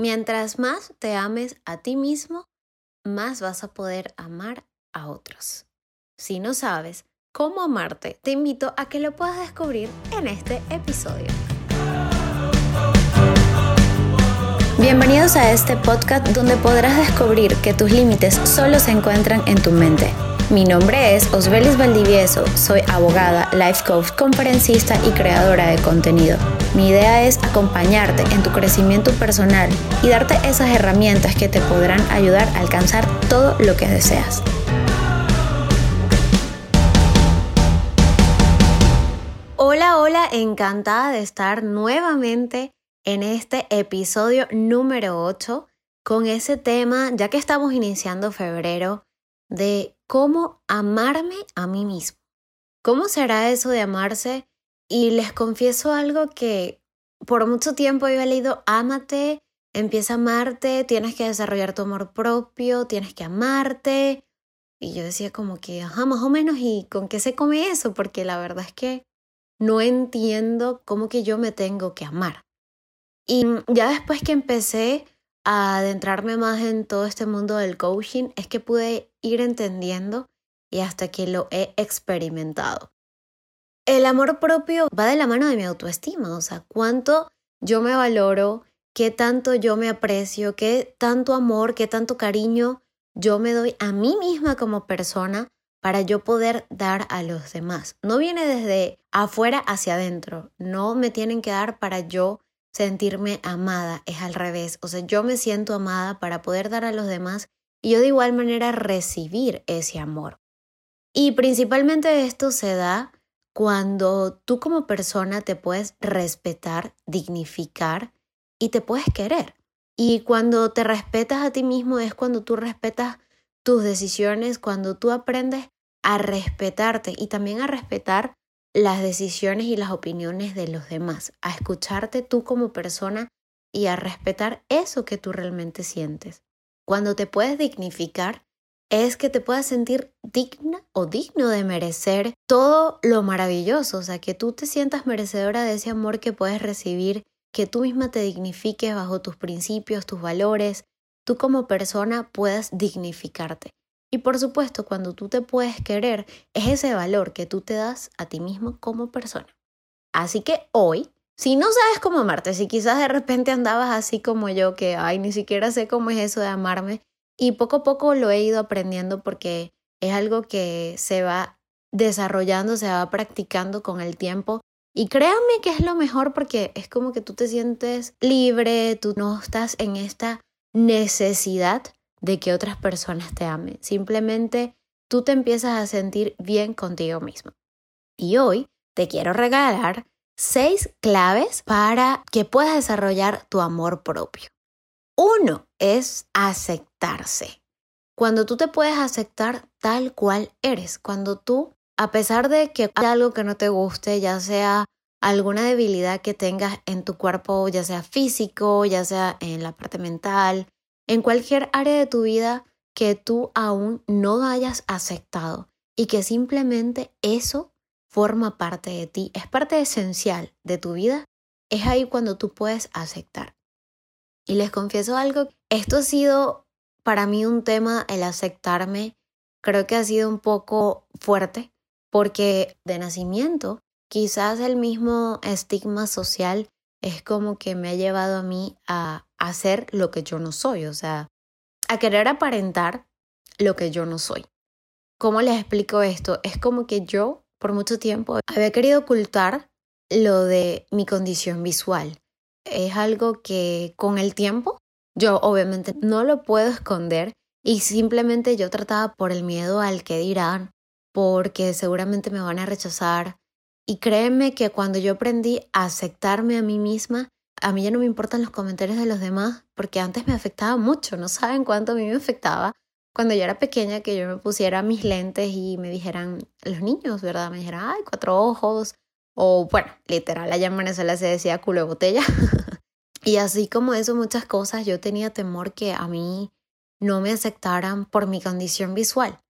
Mientras más te ames a ti mismo, más vas a poder amar a otros. Si no sabes cómo amarte, te invito a que lo puedas descubrir en este episodio. Bienvenidos a este podcast donde podrás descubrir que tus límites solo se encuentran en tu mente. Mi nombre es Osbelis Valdivieso, soy abogada, life coach, conferencista y creadora de contenido. Mi idea es acompañarte en tu crecimiento personal y darte esas herramientas que te podrán ayudar a alcanzar todo lo que deseas. Hola, hola, encantada de estar nuevamente en este episodio número 8 con ese tema, ya que estamos iniciando febrero, de cómo amarme a mí mismo. ¿Cómo será eso de amarse? Y les confieso algo que por mucho tiempo he leído, ámate, empieza a amarte, tienes que desarrollar tu amor propio, tienes que amarte. Y yo decía como que, ajá, más o menos, ¿y con qué se come eso? Porque la verdad es que no entiendo cómo que yo me tengo que amar. Y ya después que empecé adentrarme más en todo este mundo del coaching, es que pude ir entendiendo y hasta que lo he experimentado. El amor propio va de la mano de mi autoestima, o sea, cuánto yo me valoro, qué tanto yo me aprecio, qué tanto amor, qué tanto cariño yo me doy a mí misma como persona para yo poder dar a los demás. No viene desde afuera hacia adentro, no me tienen que dar para yo sentirme amada, es al revés. O sea, yo me siento amada para poder dar a los demás y yo de igual manera recibir ese amor. Y principalmente esto se da cuando tú como persona te puedes respetar, dignificar y te puedes querer. Y cuando te respetas a ti mismo es cuando tú respetas tus decisiones, cuando tú aprendes a respetarte y también a respetar las decisiones y las opiniones de los demás, a escucharte tú como persona y a respetar eso que tú realmente sientes. Cuando te puedes dignificar, es que te puedas sentir digna o digno de merecer todo lo maravilloso, o sea, que tú te sientas merecedora de ese amor que puedes recibir, que tú misma te dignifiques bajo tus principios, tus valores, tú como persona puedas dignificarte. Y por supuesto, cuando tú te puedes querer, es ese valor que tú te das a ti mismo como persona. Así que hoy, si no sabes cómo amarte, si quizás de repente andabas así como yo, que, ay, ni siquiera sé cómo es eso de amarme, y poco a poco lo he ido aprendiendo porque es algo que se va desarrollando, se va practicando con el tiempo. Y créanme que es lo mejor porque es como que tú te sientes libre, tú no estás en esta necesidad de que otras personas te amen. Simplemente tú te empiezas a sentir bien contigo mismo. Y hoy te quiero regalar seis claves para que puedas desarrollar tu amor propio. Uno es aceptarse. Cuando tú te puedes aceptar tal cual eres, cuando tú, a pesar de que hay algo que no te guste, ya sea alguna debilidad que tengas en tu cuerpo, ya sea físico, ya sea en la parte mental, en cualquier área de tu vida que tú aún no hayas aceptado y que simplemente eso forma parte de ti, es parte esencial de tu vida, es ahí cuando tú puedes aceptar. Y les confieso algo, esto ha sido para mí un tema, el aceptarme, creo que ha sido un poco fuerte, porque de nacimiento quizás el mismo estigma social es como que me ha llevado a mí a hacer lo que yo no soy, o sea, a querer aparentar lo que yo no soy. ¿Cómo les explico esto? Es como que yo por mucho tiempo había querido ocultar lo de mi condición visual. Es algo que con el tiempo yo obviamente no lo puedo esconder y simplemente yo trataba por el miedo al que dirán, porque seguramente me van a rechazar, y créeme que cuando yo aprendí a aceptarme a mí misma, a mí ya no me importan los comentarios de los demás, porque antes me afectaba mucho, no saben cuánto a mí me afectaba cuando yo era pequeña que yo me pusiera mis lentes y me dijeran, los niños, ¿verdad? Me dijeran, ay, cuatro ojos, o bueno, literal, allá en Venezuela se decía culo de botella. y así como eso, muchas cosas, yo tenía temor que a mí no me aceptaran por mi condición visual.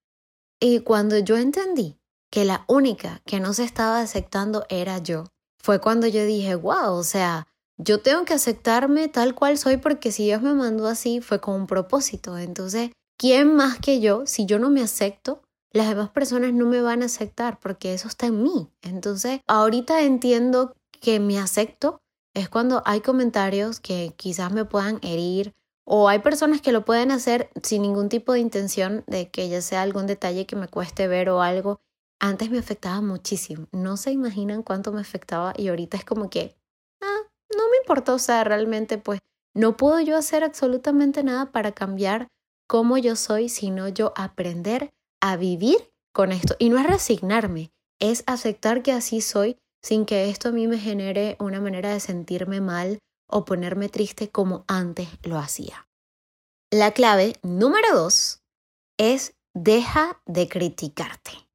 Y cuando yo entendí que la única que no se estaba aceptando era yo. Fue cuando yo dije, wow, o sea, yo tengo que aceptarme tal cual soy porque si Dios me mandó así fue con un propósito. Entonces, ¿quién más que yo? Si yo no me acepto, las demás personas no me van a aceptar porque eso está en mí. Entonces, ahorita entiendo que me acepto es cuando hay comentarios que quizás me puedan herir o hay personas que lo pueden hacer sin ningún tipo de intención de que ya sea algún detalle que me cueste ver o algo. Antes me afectaba muchísimo. No se imaginan cuánto me afectaba y ahorita es como que, ah, no me importa. O sea, realmente pues no puedo yo hacer absolutamente nada para cambiar cómo yo soy, sino yo aprender a vivir con esto. Y no es resignarme, es aceptar que así soy sin que esto a mí me genere una manera de sentirme mal o ponerme triste como antes lo hacía. La clave número dos es deja de criticarte.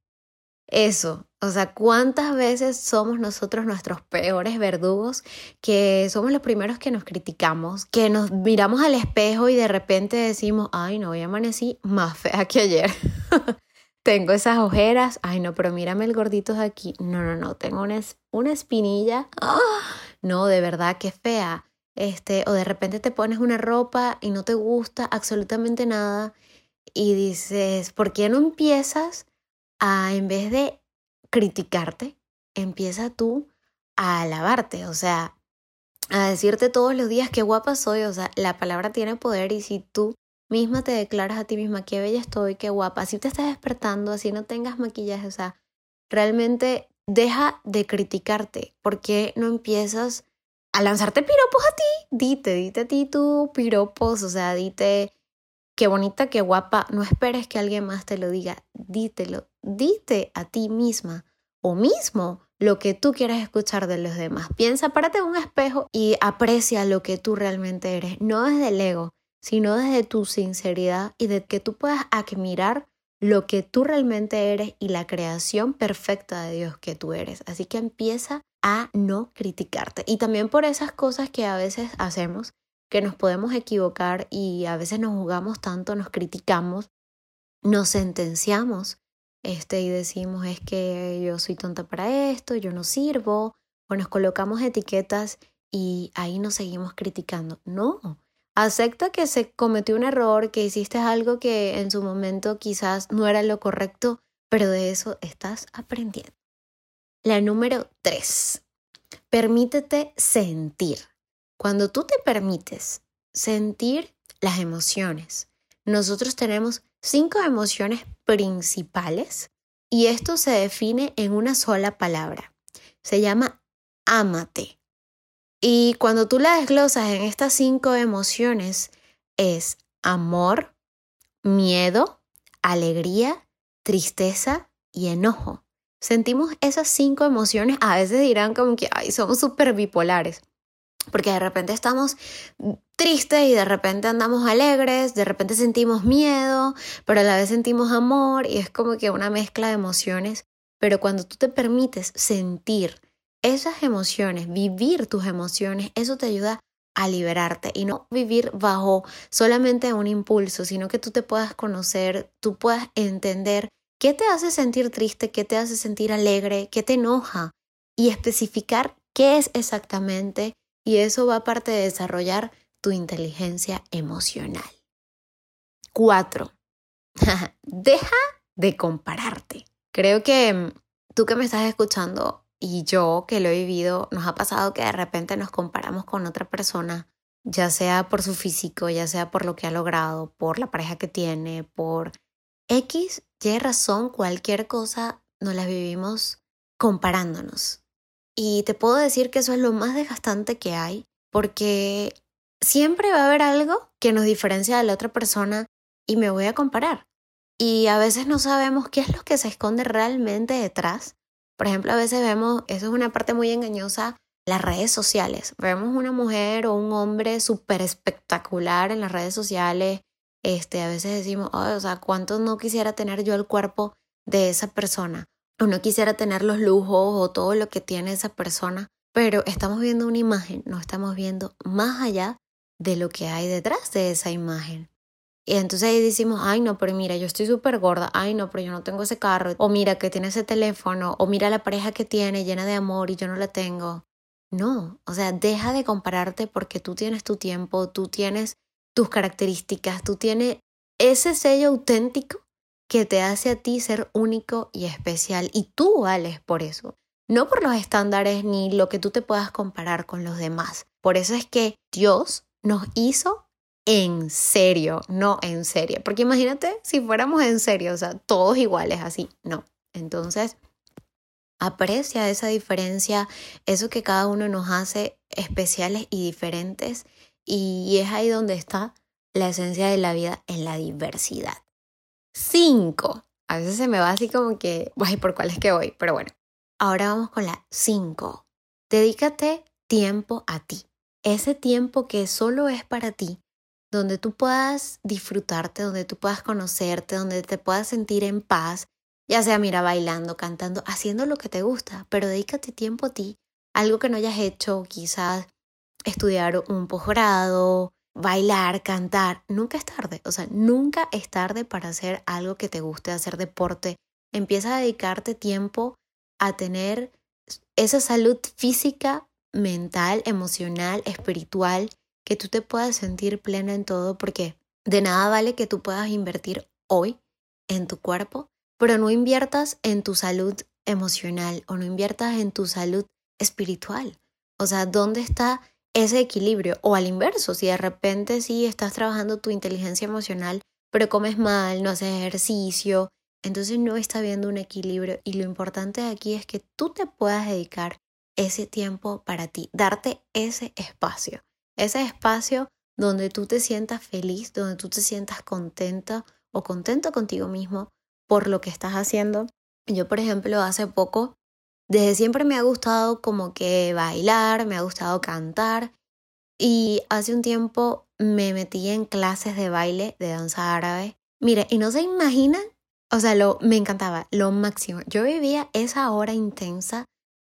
Eso, o sea, ¿cuántas veces somos nosotros nuestros peores verdugos que somos los primeros que nos criticamos, que nos miramos al espejo y de repente decimos, ay, no, hoy amanecí más fea que ayer? tengo esas ojeras, ay no, pero mírame el gordito de aquí, no, no, no, tengo una, una espinilla, ¡Ah! no, de verdad, qué fea, este, o de repente te pones una ropa y no te gusta absolutamente nada y dices, ¿por qué no empiezas en vez de criticarte, empieza tú a alabarte, o sea, a decirte todos los días qué guapa soy, o sea, la palabra tiene poder y si tú misma te declaras a ti misma, qué bella estoy, qué guapa, así te estás despertando, así no tengas maquillaje, o sea, realmente deja de criticarte, porque no empiezas a lanzarte piropos a ti? Dite, dite a ti tú piropos, o sea, dite qué bonita, qué guapa, no esperes que alguien más te lo diga, dítelo, dite a ti misma o mismo lo que tú quieres escuchar de los demás. Piensa, párate en un espejo y aprecia lo que tú realmente eres, no desde el ego, sino desde tu sinceridad y de que tú puedas admirar lo que tú realmente eres y la creación perfecta de Dios que tú eres. Así que empieza a no criticarte. Y también por esas cosas que a veces hacemos, que nos podemos equivocar y a veces nos jugamos tanto, nos criticamos, nos sentenciamos este, y decimos es que yo soy tonta para esto, yo no sirvo, o nos colocamos etiquetas y ahí nos seguimos criticando. No, Acepta que se cometió un error, que hiciste algo que en su momento quizás no era lo correcto, pero de eso estás aprendiendo. La número tres, permítete sentir. Cuando tú te permites sentir las emociones, nosotros tenemos cinco emociones principales y esto se define en una sola palabra. Se llama ámate. Y cuando tú la desglosas en estas cinco emociones, es amor, miedo, alegría, tristeza y enojo. Sentimos esas cinco emociones, a veces dirán como que, ay, somos súper bipolares, porque de repente estamos tristes y de repente andamos alegres, de repente sentimos miedo, pero a la vez sentimos amor y es como que una mezcla de emociones. Pero cuando tú te permites sentir esas emociones, vivir tus emociones, eso te ayuda a liberarte y no vivir bajo solamente un impulso, sino que tú te puedas conocer, tú puedas entender qué te hace sentir triste, qué te hace sentir alegre, qué te enoja y especificar qué es exactamente y eso va a parte de desarrollar tu inteligencia emocional. Cuatro, deja de compararte. Creo que mm, tú que me estás escuchando y yo que lo he vivido, nos ha pasado que de repente nos comparamos con otra persona, ya sea por su físico, ya sea por lo que ha logrado, por la pareja que tiene, por X, Y razón, cualquier cosa, nos la vivimos comparándonos. Y te puedo decir que eso es lo más desgastante que hay, porque siempre va a haber algo que nos diferencia de la otra persona y me voy a comparar. Y a veces no sabemos qué es lo que se esconde realmente detrás por ejemplo, a veces vemos, eso es una parte muy engañosa, las redes sociales. Vemos una mujer o un hombre súper espectacular en las redes sociales. Este, a veces decimos, o sea, ¿cuánto no quisiera tener yo el cuerpo de esa persona? O no quisiera tener los lujos o todo lo que tiene esa persona. Pero estamos viendo una imagen, no estamos viendo más allá de lo que hay detrás de esa imagen. Y entonces ahí decimos, ay no, pero mira, yo estoy súper gorda, ay no, pero yo no tengo ese carro, o mira que tiene ese teléfono, o mira la pareja que tiene llena de amor y yo no la tengo. No, o sea, deja de compararte porque tú tienes tu tiempo, tú tienes tus características, tú tienes ese sello auténtico que te hace a ti ser único y especial y tú vales por eso, no por los estándares ni lo que tú te puedas comparar con los demás. Por eso es que Dios nos hizo en serio, no en serio, porque imagínate si fuéramos en serio, o sea, todos iguales así, no. Entonces, aprecia esa diferencia, eso que cada uno nos hace especiales y diferentes y es ahí donde está la esencia de la vida en la diversidad. Cinco. A veces se me va así como que, ay, ¿por cuál es que voy? Pero bueno, ahora vamos con la cinco. Dedícate tiempo a ti. Ese tiempo que solo es para ti, donde tú puedas disfrutarte, donde tú puedas conocerte, donde te puedas sentir en paz, ya sea, mira, bailando, cantando, haciendo lo que te gusta, pero dedícate tiempo a ti, algo que no hayas hecho, quizás estudiar un posgrado, bailar, cantar, nunca es tarde, o sea, nunca es tarde para hacer algo que te guste, hacer deporte. Empieza a dedicarte tiempo a tener esa salud física, mental, emocional, espiritual, que tú te puedas sentir plena en todo, porque de nada vale que tú puedas invertir hoy en tu cuerpo, pero no inviertas en tu salud emocional o no inviertas en tu salud espiritual. O sea, ¿dónde está ese equilibrio. O al inverso, si de repente sí estás trabajando tu inteligencia emocional, pero comes mal, no haces ejercicio, entonces no está habiendo un equilibrio. Y lo importante aquí es que tú te puedas dedicar ese tiempo para ti, darte ese espacio, ese espacio donde tú te sientas feliz, donde tú te sientas contenta o contento contigo mismo por lo que estás haciendo. Yo, por ejemplo, hace poco desde siempre me ha gustado como que bailar, me ha gustado cantar y hace un tiempo me metí en clases de baile, de danza árabe. Mire, y no se imaginan, o sea, lo, me encantaba, lo máximo. Yo vivía esa hora intensa,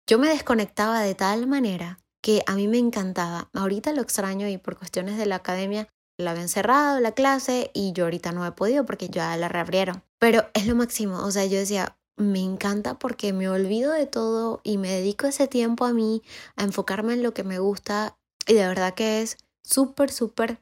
yo me desconectaba de tal manera que a mí me encantaba. Ahorita lo extraño y por cuestiones de la academia la habían cerrado la clase y yo ahorita no he podido porque ya la reabrieron. Pero es lo máximo, o sea, yo decía, me encanta porque me olvido de todo y me dedico ese tiempo a mí, a enfocarme en lo que me gusta y de verdad que es súper, súper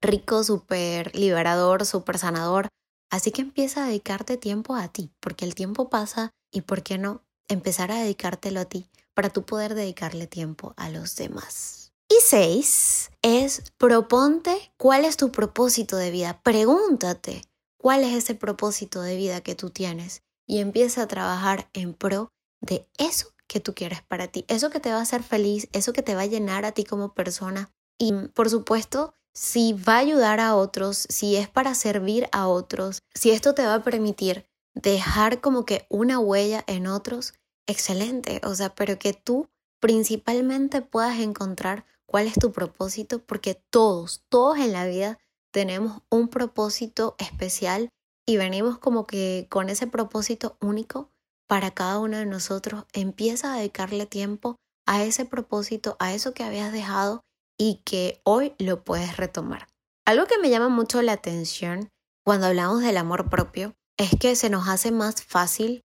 rico, súper liberador, súper sanador. Así que empieza a dedicarte tiempo a ti, porque el tiempo pasa y por qué no empezar a dedicártelo a ti para tú poder dedicarle tiempo a los demás. Y seis es proponte cuál es tu propósito de vida. Pregúntate cuál es ese propósito de vida que tú tienes y empieza a trabajar en pro de eso que tú quieres para ti, eso que te va a hacer feliz, eso que te va a llenar a ti como persona. Y por supuesto, si va a ayudar a otros, si es para servir a otros, si esto te va a permitir dejar como que una huella en otros, excelente. O sea, pero que tú principalmente puedas encontrar cuál es tu propósito, porque todos, todos en la vida tenemos un propósito especial y venimos como que con ese propósito único para cada uno de nosotros, empieza a dedicarle tiempo a ese propósito, a eso que habías dejado y que hoy lo puedes retomar. Algo que me llama mucho la atención cuando hablamos del amor propio es que se nos hace más fácil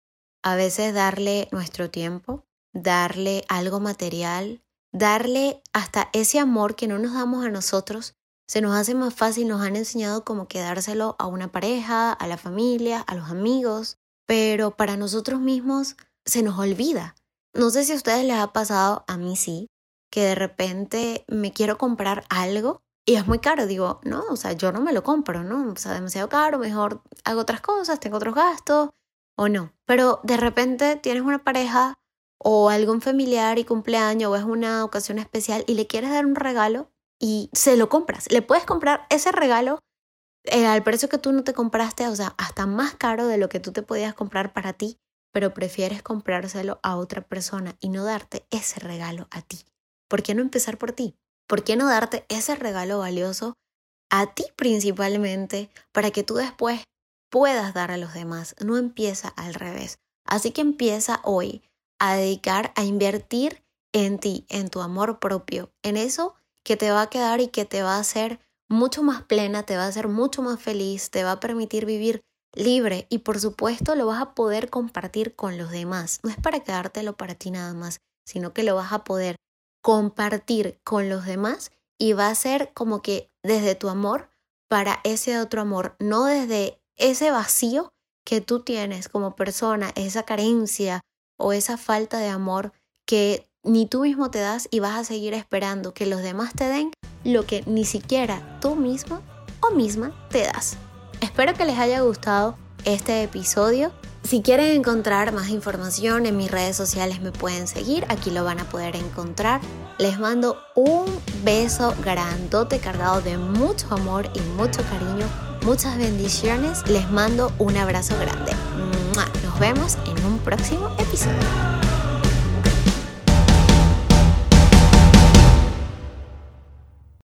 a veces darle nuestro tiempo, darle algo material, darle hasta ese amor que no nos damos a nosotros se nos hace más fácil, nos han enseñado como quedárselo a una pareja, a la familia, a los amigos, pero para nosotros mismos se nos olvida. No sé si a ustedes les ha pasado, a mí sí, que de repente me quiero comprar algo y es muy caro. Digo, no, o sea, yo no me lo compro, ¿no? O sea, demasiado caro, mejor hago otras cosas, tengo otros gastos o no. Pero de repente tienes una pareja o algún familiar y cumpleaños o es una ocasión especial y le quieres dar un regalo y se lo compras. Le puedes comprar ese regalo eh, al precio que tú no te compraste, o sea, hasta más caro de lo que tú te podías comprar para ti, pero prefieres comprárselo a otra persona y no darte ese regalo a ti. ¿Por qué no empezar por ti? ¿Por qué no darte ese regalo valioso a ti principalmente para que tú después puedas dar a los demás? No empieza al revés. Así que empieza hoy a dedicar, a invertir en ti, en tu amor propio, en eso que te va a quedar y que te va a hacer mucho más plena, te va a hacer mucho más feliz, te va a permitir vivir libre y por supuesto lo vas a poder compartir con los demás. No es para quedártelo para ti nada más, sino que lo vas a poder compartir con los demás y va a ser como que desde tu amor para ese otro amor, no desde ese vacío que tú tienes como persona, esa carencia o esa falta de amor que ni tú mismo te das y vas a seguir esperando que los demás te den lo que ni siquiera tú mismo o misma te das. Espero que les haya gustado este episodio. Si quieren encontrar más información en mis redes sociales me pueden seguir, aquí lo van a poder encontrar. Les mando un beso grandote cargado de mucho amor y mucho cariño, muchas bendiciones. Les mando un abrazo grande. Nos vemos en un próximo episodio.